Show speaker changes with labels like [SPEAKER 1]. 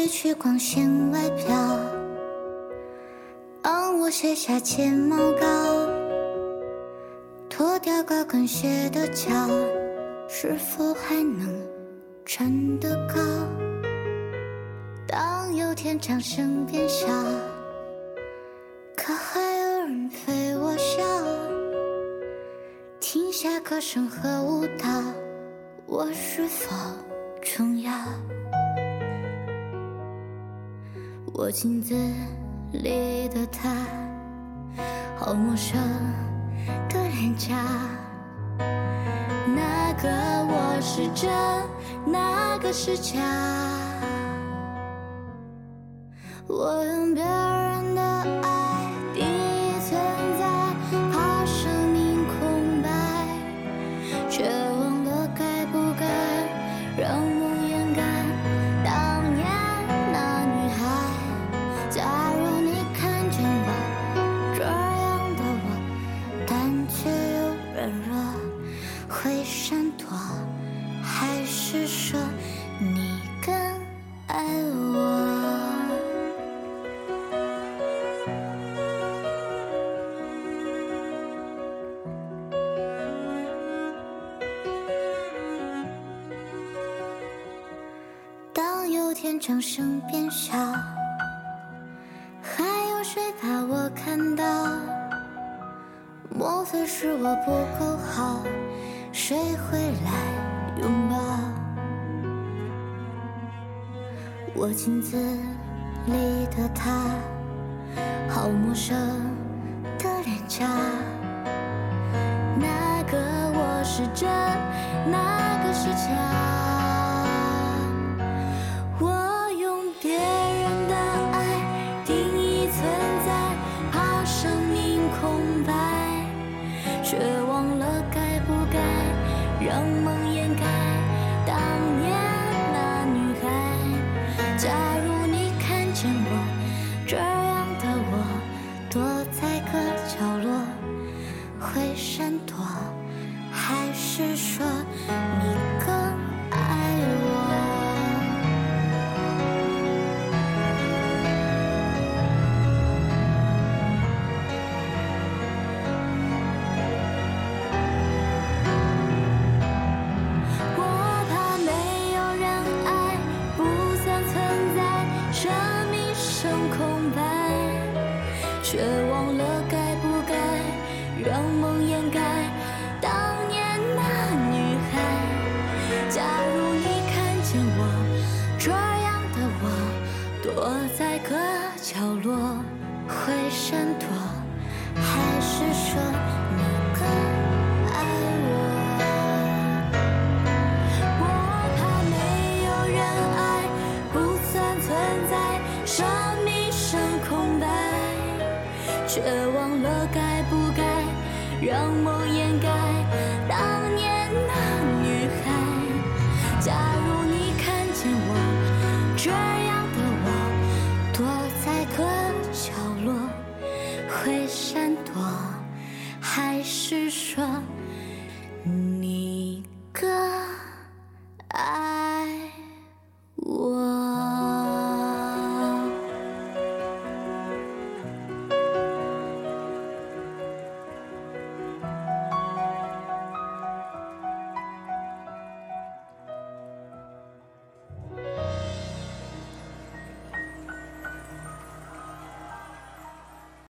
[SPEAKER 1] 褪去光鲜外表，帮我卸下睫毛膏，脱掉高跟鞋的脚，是否还能站得高？当有天掌声变小，可还有人陪我笑？停下歌声和舞蹈，我是否重要？我镜子里的他，好陌生的脸颊。那个我是真，那个是假。我用别掌声变小，还有谁把我看到？莫非是我不够好？谁会来拥抱？我镜子里的他，好陌生的脸颊。那个我是真，那个是假。让梦让梦掩盖当年那女孩。假如你看见我这样的我，躲在个角落，会闪躲，还是说你更爱我？我怕没有人爱，不算存在，生命剩空白，却忘让梦掩盖当年那女孩。假如你看见我这样的我，躲在个角落，会闪躲，还是说？